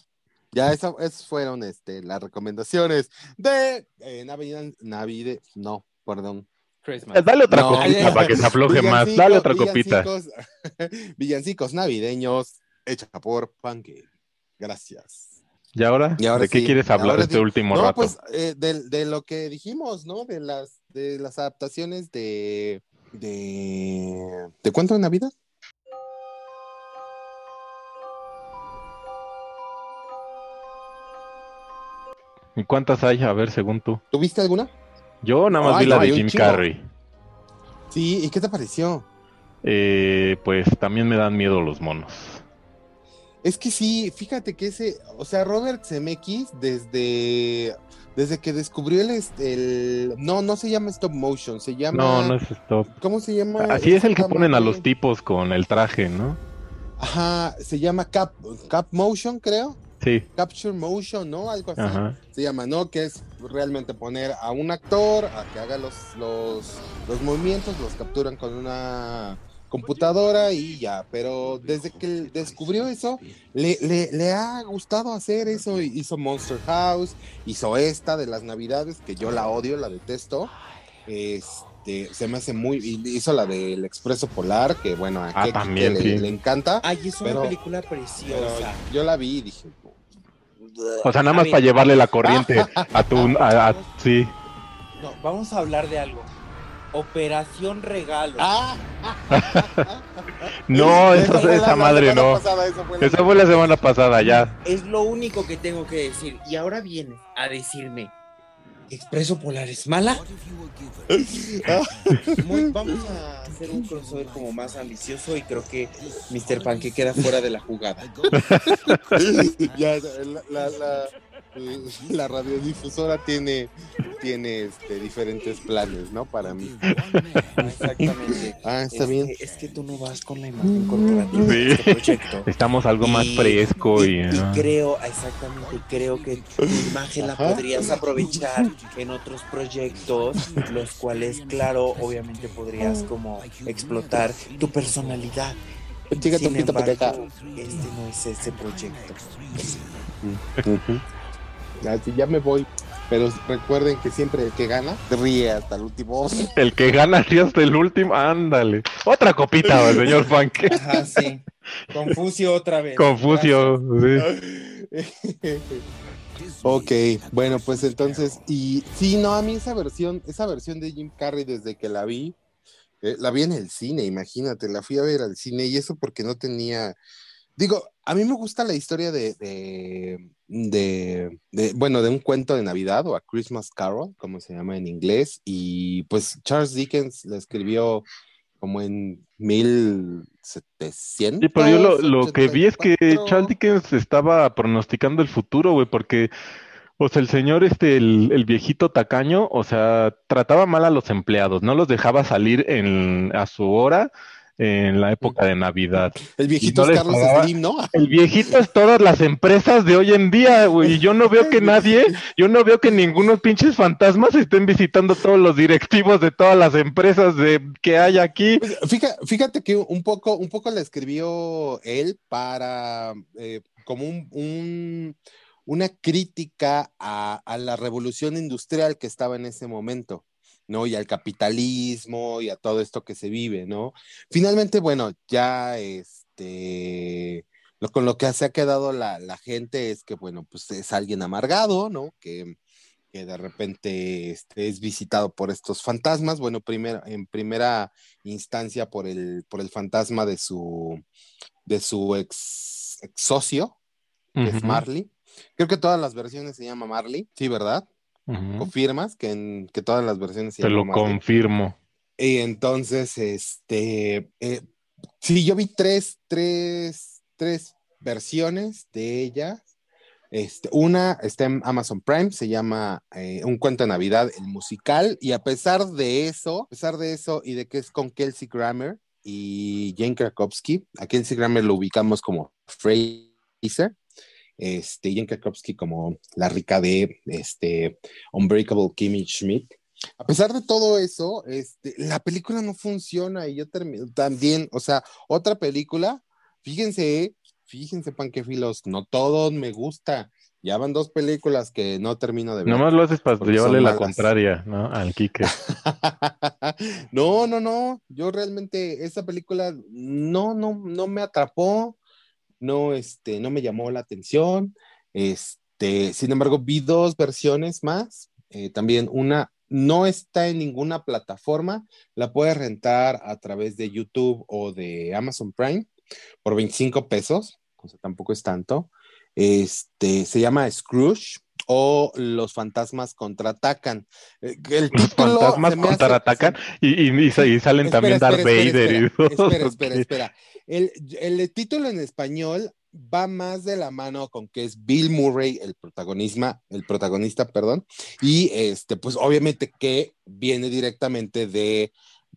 Ya eso, esas fueron este, las recomendaciones de eh, Navidad, Navide, no, perdón. Christmas. Dale otra No. copita para que se afloje más. Dale otra copita. Villancicos, (laughs) villancicos navideños hecha por Pancake. Gracias. ¿Y ahora? Y ahora ¿De qué quieres hablar ahora este sí. último no, rato? pues eh, de, de lo que dijimos, ¿no? De las, de las adaptaciones de, de, ¿de cuánto de Navidad? ¿Y cuántas hay? A ver, según tú. ¿Tuviste alguna? Yo nada más Ay, vi la no, de Jim. Carrey. Sí, ¿y qué te pareció? Eh, pues también me dan miedo los monos. Es que sí, fíjate que ese, o sea, Robert Zemeckis desde desde que descubrió el, el no, no se llama stop motion, se llama No, no es stop. ¿Cómo se llama? Así es el que ponen a los tipos con el traje, ¿no? Ajá, se llama cap cap motion, creo. Sí. Capture motion, ¿no? Algo así. Ajá. Se llama, ¿no? Que es realmente poner a un actor a que haga los los los movimientos, los capturan con una computadora y ya, pero desde que él descubrió eso, le, le, le ha gustado hacer eso, hizo Monster House, hizo esta de las navidades, que yo la odio, la detesto, este, se me hace muy, y hizo la del Expreso Polar, que bueno, a Ah, Keke también, le, sí. le encanta, Ay, es una Pero- película preciosa. yo la vi y dije, O sea, nada más para llevarle la corriente a tu... a- a- sí. No, vamos a hablar de algo. Operación Regalo. ¡Ah! (laughs) No, Esa madre no. pasada, esa fue la- Esa fue la semana pasada, ya. Es lo único que tengo que decir. Y ahora vienes a decirme, ¿Expreso Polar es mala? (laughs) Muy- vamos a hacer un crossover como más ambicioso y creo que Mr. Panque queda fuera de la jugada. (laughs) ya, la, la, la, (laughs) la radiodifusora tiene, tiene este, diferentes planes, ¿no? Para mí. Exactamente. (laughs) Ah, está Es bien. que- es que tú no vas con la imagen corporativa de Sí. este proyecto. Estamos algo más fresco y... Y creo, exactamente, creo que tu imagen la Ajá. podrías aprovechar en otros proyectos, los cuales, claro, obviamente podrías como explotar tu personalidad. Chica, Sin Topito, para acá. embargo, este no es ese proyecto. Ujú. Así ya me voy. Pero recuerden que siempre el que gana ríe hasta el último. El que gana así hasta el último, ándale. Otra copita, señor. (laughs) Ajá, sí. Confucio otra vez. Confucio, sí. ok, bueno, pues entonces, y sí, no, a mí esa versión, esa versión de Jim Carrey desde que la vi, eh, la vi en el cine, imagínate, la fui a ver al cine y eso porque no tenía, digo, a mí me gusta la historia de, de, de, bueno, de un cuento de Navidad o a Christmas Carol, como se llama en inglés, y pues Charles Dickens la escribió como en 1700. Sí, pero yo lo, lo que vi es que 84. Charles Dickens estaba pronosticando el futuro, güey, porque, o sea, el señor, este, el, el viejito tacaño, o sea, trataba mal a los empleados, no los dejaba salir en, a su hora en la época de Navidad. El viejito no es Carlos pagaba. Slim, ¿no? El viejito es todas las empresas de hoy en día, güey, y yo no veo que (laughs) nadie, yo no veo que ningunos pinches fantasmas estén visitando todos los directivos de todas las empresas de que hay aquí. Pues, fíjate, fíjate que un poco, un poco la escribió él para eh, como un, un- una crítica a, a la revolución industrial que estaba en ese momento, ¿no? Y al capitalismo y a todo esto que se vive, ¿no? Finalmente, bueno, ya este lo, con lo que se ha quedado la, la gente es que, bueno, pues es alguien amargado, ¿no? Que, que de repente este, es visitado por estos fantasmas, bueno, primero, en primera instancia por el, por el fantasma de su, de su ex, ex socio, que es Marley. Creo que todas las versiones se llama Marley, sí, ¿verdad? ¿Confirmas que, en, que todas las versiones se Te lo confirmo. Y entonces, este, eh, sí, yo vi tres, tres, tres versiones de ella. Este, una está en Amazon Prime, se llama eh, Un cuento de Navidad, el musical, y a pesar de eso, a pesar de eso y de que es con Kelsey Grammer y Jane Krakowski, a Kelsey Grammer lo ubicamos como Fraser, este, y Jane Krakowski como la rica de este, Unbreakable Kimmy Schmidt. A pesar de todo eso, este, la película no funciona y yo termino también, o sea, otra película, fíjense, fíjense, panquefilos, no todos me gusta. Ya van dos películas que no termino de ver. Nomás lo haces para llevarle la malas. contraria, ¿no? Al Kike. (laughs) no, no, no. Yo realmente esa película no, no, no me atrapó, no, este, no me llamó la atención. Este, sin embargo, vi dos versiones más. eh, también una no está en ninguna plataforma, la puedes rentar a través de YouTube o de Amazon Prime por 25 pesos, o sea, tampoco es tanto. Este, se llama Scrooge o Los fantasmas contraatacan. Eh, El Los fantasmas hace- contraatacan y, y, y sa- y salen también Espera, Darth espera, Vader (laughs) espera. Espera, espera. El, el título en español va más de la mano con que es Bill Murray el protagonista, el protagonista, perdón, y este, pues obviamente que viene directamente de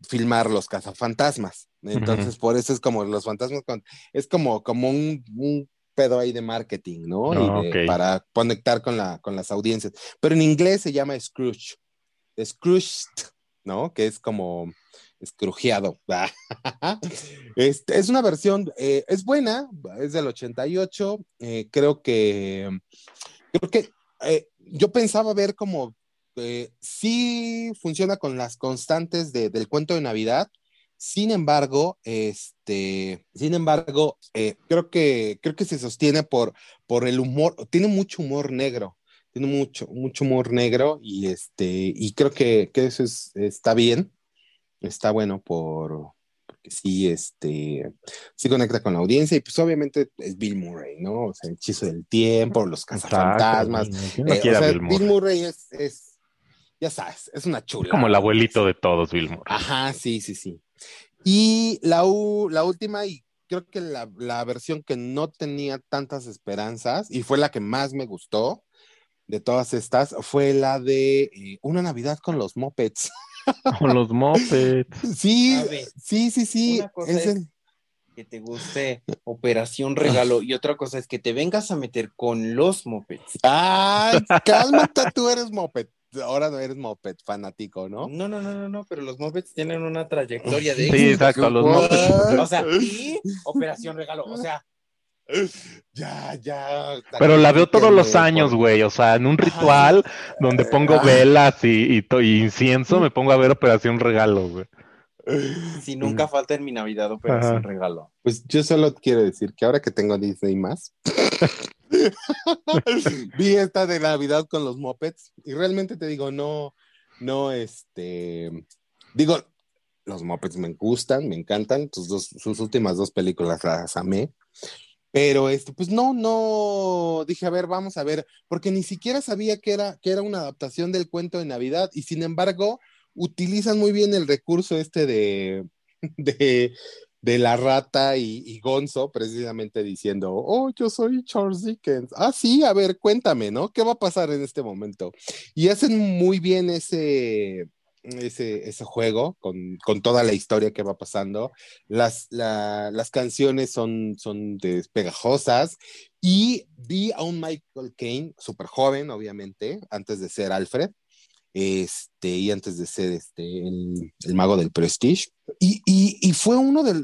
filmar los cazafantasmas. Entonces, por eso es como los fantasmas, con- es como, como un, un pedo ahí de marketing, ¿no? Y Ah, de-. Para conectar con, la, con las audiencias. Pero en inglés se llama Scrooge. Scrooged, ¿no? Que es como escrujeado. (laughs) Este, es una versión, eh, es buena, es del 88. eh, creo que, creo que eh, yo pensaba ver como eh, sí funciona con las constantes de- del cuento de Navidad. Sin embargo, este, sin embargo, creo que creo que se sostiene por, por el humor, tiene mucho humor negro, tiene mucho, mucho humor negro y este, y creo que, que eso es, está bien, está bueno por, porque sí, este, sí conecta con la audiencia y pues obviamente es Bill Murray, ¿no? O sea, el hechizo del tiempo, los cazafantasmas. Exacto, ¿quién no eh, o quiere a sea, Bill Murray? Bill Murray es, es, ya sabes, es una chula. Como el abuelito de todos, Bill Murray. Ajá, sí, sí, sí. Y la, u- la última, y creo que la, la versión que no tenía tantas esperanzas, y fue la que más me gustó de todas estas, fue la de eh, Una Navidad con los Mopeds. (laughs) (laughs) Con los mopeds. Sí, ver, sí, sí, sí. una cosa es es- el- que te guste Operación Regalo y otra cosa es que te vengas a meter con los mopeds. Ay, (laughs) cálmate, tú eres Moped. Ahora no eres Moped fanático, ¿no? No, no, no, no, no, pero los mopeds tienen una trayectoria de Sí, exacto, los mopeds. O sea, y Operación Regalo, o sea, Ya, ya. Pero la veo todos los años, güey. O sea, en un ritual donde pongo velas y, y incienso, me pongo a ver Operación Regalo, güey. si nunca falta en mi Navidad Operación Ajá. Regalo. Pues yo solo quiero decir que ahora que tengo Disney más, (laughs) vi esta de Navidad con los Muppets y realmente te digo, no, no, este, digo, los Muppets me gustan, me encantan, sus, dos, sus últimas dos películas las amé, pero este, pues no, no, dije, a ver, vamos a ver, porque ni siquiera sabía que era, que era una adaptación del cuento de Navidad y sin embargo utilizan muy bien el recurso este de, (laughs) de, de la rata y, y Gonzo, precisamente diciendo, oh, yo soy Charles Dickens. Ah, sí, a ver, cuéntame, ¿no? ¿Qué va a pasar en este momento? Y hacen muy bien ese, ese, ese juego con, con toda la historia que va pasando. Las, la- las canciones son, son despegajosas y vi a un Michael Caine, súper joven, obviamente, antes de ser Alfred. Este, y antes de ser este, el, el mago del Prestige. Y, y, fue uno del,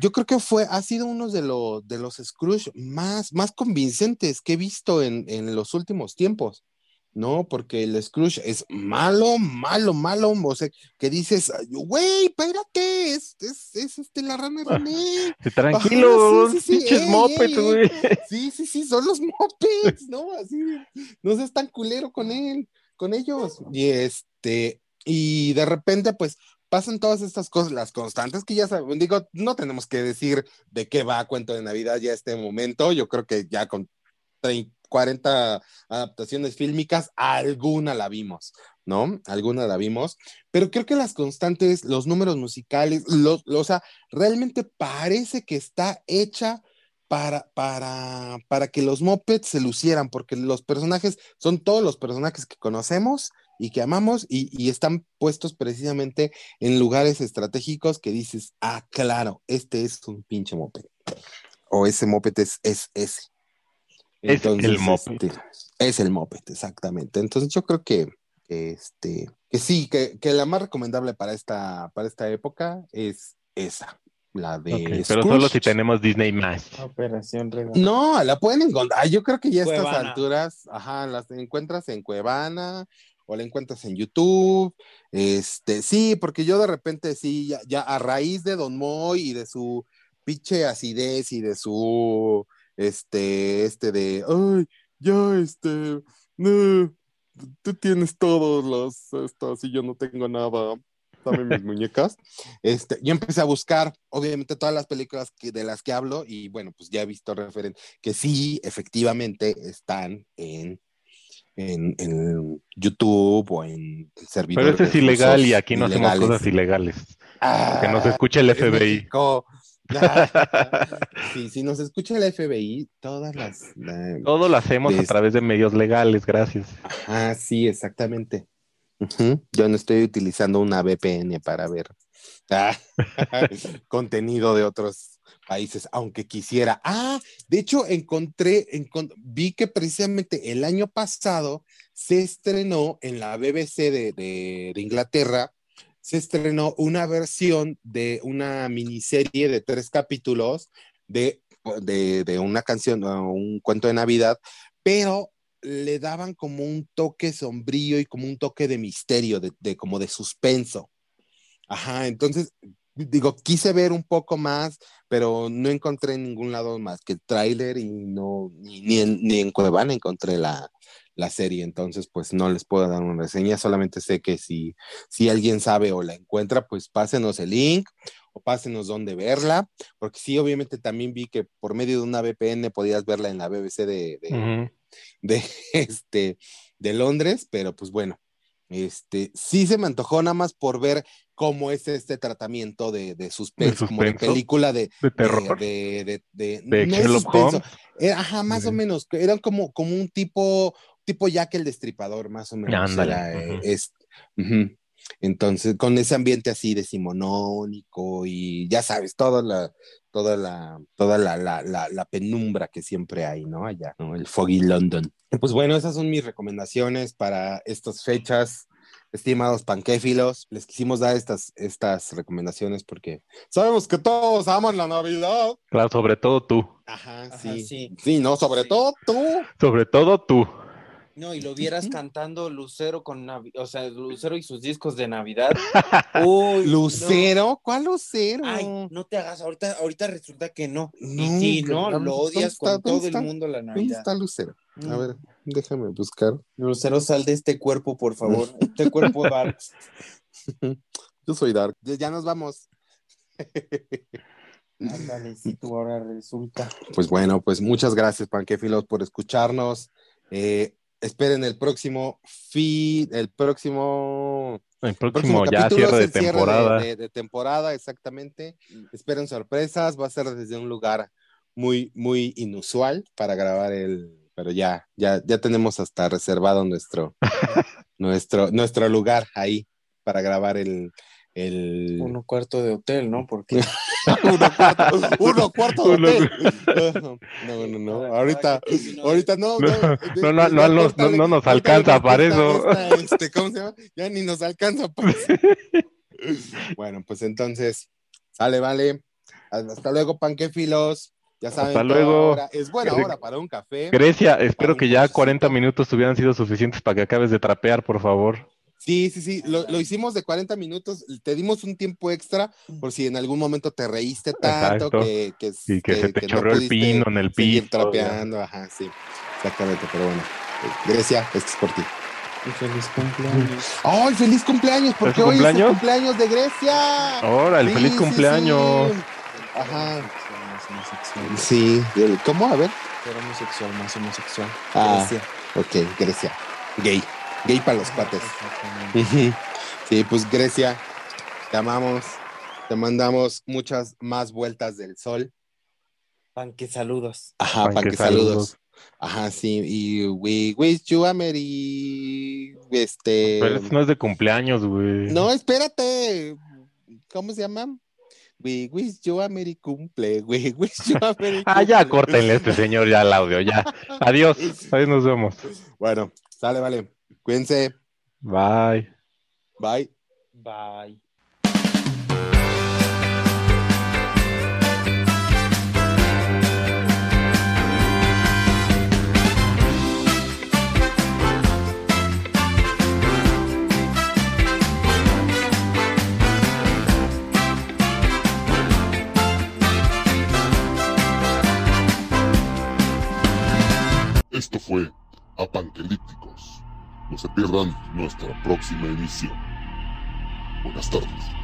yo creo que fue, ha sido uno de, los de los Scrooge más, más convincentes que he visto en, en los últimos tiempos. ¿No? Porque el Scrooge es malo, malo, malo, o sea, que dices, güey, espérate, es, es, es este, la rana René. Tranquilo, Ajá, sí, sí, sí, ey, ey, ey. (laughs) Sí, sí, sí, son los mopeds, ¿no? Así, no seas tan culero con él, con ellos. Y este, y de repente, pues, pasan todas estas cosas, las constantes que ya saben, digo, no tenemos que decir de qué va Cuento de Navidad ya este momento, yo creo que ya con 30, 40 adaptaciones fílmicas, alguna la vimos, ¿no? Alguna la vimos, pero creo que las constantes, los números musicales, los, o sea, realmente parece que está hecha para, para, para que los mopeds se lucieran, porque los personajes son todos los personajes que conocemos y que amamos y, y están puestos precisamente en lugares estratégicos que dices, ah, claro, este es un pinche moped. O ese moped es, es ese. Es el moped. este, es el moped, exactamente. Entonces yo creo que, este, que sí, que, que la más recomendable para esta, para esta época es esa, la de Ok, pero solo si tenemos Disney más. Operación Regalo. No, la pueden encontrar. Yo creo que ya a estas alturas, ajá, las encuentras en Cuevana o la encuentras en YouTube. Este, sí, porque yo de repente sí, ya, ya a raíz de Don Moy y de su pinche acidez y de su, este, este de, ay, ya, este, no, tú tienes todos los, estos y yo no tengo nada. Dame mis (laughs) muñecas. Este, yo empecé a buscar, obviamente, todas las películas que, de las que hablo, y bueno, pues ya he visto referentes que sí, efectivamente, están en, en, en YouTube o en servidores. Pero ese es ilegal y aquí no hacemos cosas ilegales. Que nos escuche el FBI. (laughs) sí, si nos escucha el FBI, todas las. la- Todo lo hacemos a través de medios legales, gracias. Ah, sí, exactamente. Yo no estoy utilizando una VPN para ver ah, (laughs) contenido de otros países, aunque quisiera. Ah, de hecho, encontré, encon- vi que precisamente el año pasado se estrenó en la BBC de, de- de Inglaterra, se estrenó una versión de una miniserie de tres capítulos de, de, de una canción, un cuento de Navidad, pero le daban como un toque sombrío y como un toque de misterio, de, de como de suspenso. Ajá, entonces, digo, quise ver un poco más, pero no encontré en ningún lado más que el tráiler y no, ni, ni en, ni en Cuevana encontré la, la serie, entonces pues no les puedo dar una reseña, solamente sé que si, si alguien sabe o la encuentra, pues pásenos el link o pásenos dónde verla, porque sí, obviamente también vi que por medio de una VPN podías verla en la BBC de, de, (laughs) este, de Londres, pero pues bueno, este, sí se me antojó nada más por ver cómo es este tratamiento de, de suspenso, ¿De como de suspenso? película de, ¿De terror? de, de, de, ¿De no es suspenso, era- ajá, más o menos, eran como, como un tipo, tipo Jack el Destripador, más o menos. Ándale, era, eh, ujú. es- ujú. Entonces, con ese ambiente así decimonónico y ya sabes, toda la, toda la, toda la, la, la, la penumbra que siempre hay, ¿no? Allá, ¿no? El Foggy London. Pues bueno, esas son mis recomendaciones para estas fechas, estimados panquéfilos. Les quisimos dar estas, estas recomendaciones porque sabemos que todos aman la Navidad. Claro, sobre todo tú. Ajá, Ajá, sí. sí. Sí, no, sobre todo tú. Sobre todo tú. No, y lo vieras cantando Lucero con Navi- o sea, Lucero y sus discos de Navidad. (laughs) Uy, Lucero, ¿cuál. Lucero? Ay, no te hagas, ahorita, ahorita resulta que no. No, y sí, no, ¿dónde lo odias está? con todo ¿Dónde el mundo la ¿Dónde Navidad. está Lucero? A Mm. ver, déjame buscar. Lucero, sal de este cuerpo, por favor. (laughs) Este cuerpo dark. (laughs) Yo soy Dark. Ya, ya nos vamos. Ándale, si tú ahora resulta. Pues bueno, pues muchas gracias, Panquefilos, por escucharnos. Eh, esperen el próximo feed, el próximo, El próximo, ya capítulo cierre de cierre temporada. de, de temporada, exactamente. Esperen sorpresas, va a ser desde un lugar muy, muy inusual para grabar el, pero ya, ya, ya tenemos hasta reservado nuestro, (laughs) nuestro, nuestro lugar ahí para grabar el, el Uno cuarto de hotel, ¿no? Porque uno cuarto, uno cuarto de hotel. No, no, no, ahorita, ahorita no, No, no, no, no, no, no, no, no nos alcanza para eso. este, ¿Cómo se llama? Ya ni nos alcanza para eso. Bueno, pues entonces, sale, vale. Hasta luego, panquefilos. Ya saben, Hasta luego. hora- es buena hora para un café. Grecia, espero que ya cafecito. 40 minutos hubieran sido suficientes para que acabes de trapear, por favor. Sí, sí, sí, lo, lo hicimos de 40 minutos, te dimos un tiempo extra por si en algún momento te reíste tanto Exacto. que, que, Y que, se te no chorreó el pino en el seguir piso. trapeando, ajá, sí, exactamente, pero bueno, Grecia, esto es por ti. Y feliz cumpleaños. ¡Ay, feliz cumpleaños! Porque ¿Es su hoy es el cumpleaños? cumpleaños de Grecia. Órale, Sí, feliz sí, cumpleaños. sí. Ajá, Más homosexual. sí, ¿cómo? A ver, Ser homosexual, más homosexual. Ah. Grecia. ok, Grecia, gay, gay para los cuates. Sí, pues Grecia, te amamos, te mandamos muchas más vueltas del sol Panque saludos. Ajá, Panque panque saludos. Ajá, sí, y we wish you a merry, este... Pero eso no es de cumpleaños, güey. No, espérate. ¿Cómo se llama? We wish you a merry cumple. We wish you a merry (laughs) Ah, ya cumple. córtenle a este señor ya el audio, ya. Adiós. (laughs) Ahí nos vemos. Bueno, sale, vale. Cuídense. Bye. Bye. Bye. Esto fue Apanquelípticos. No se pierdan nuestra próxima emisión. Buenas tardes.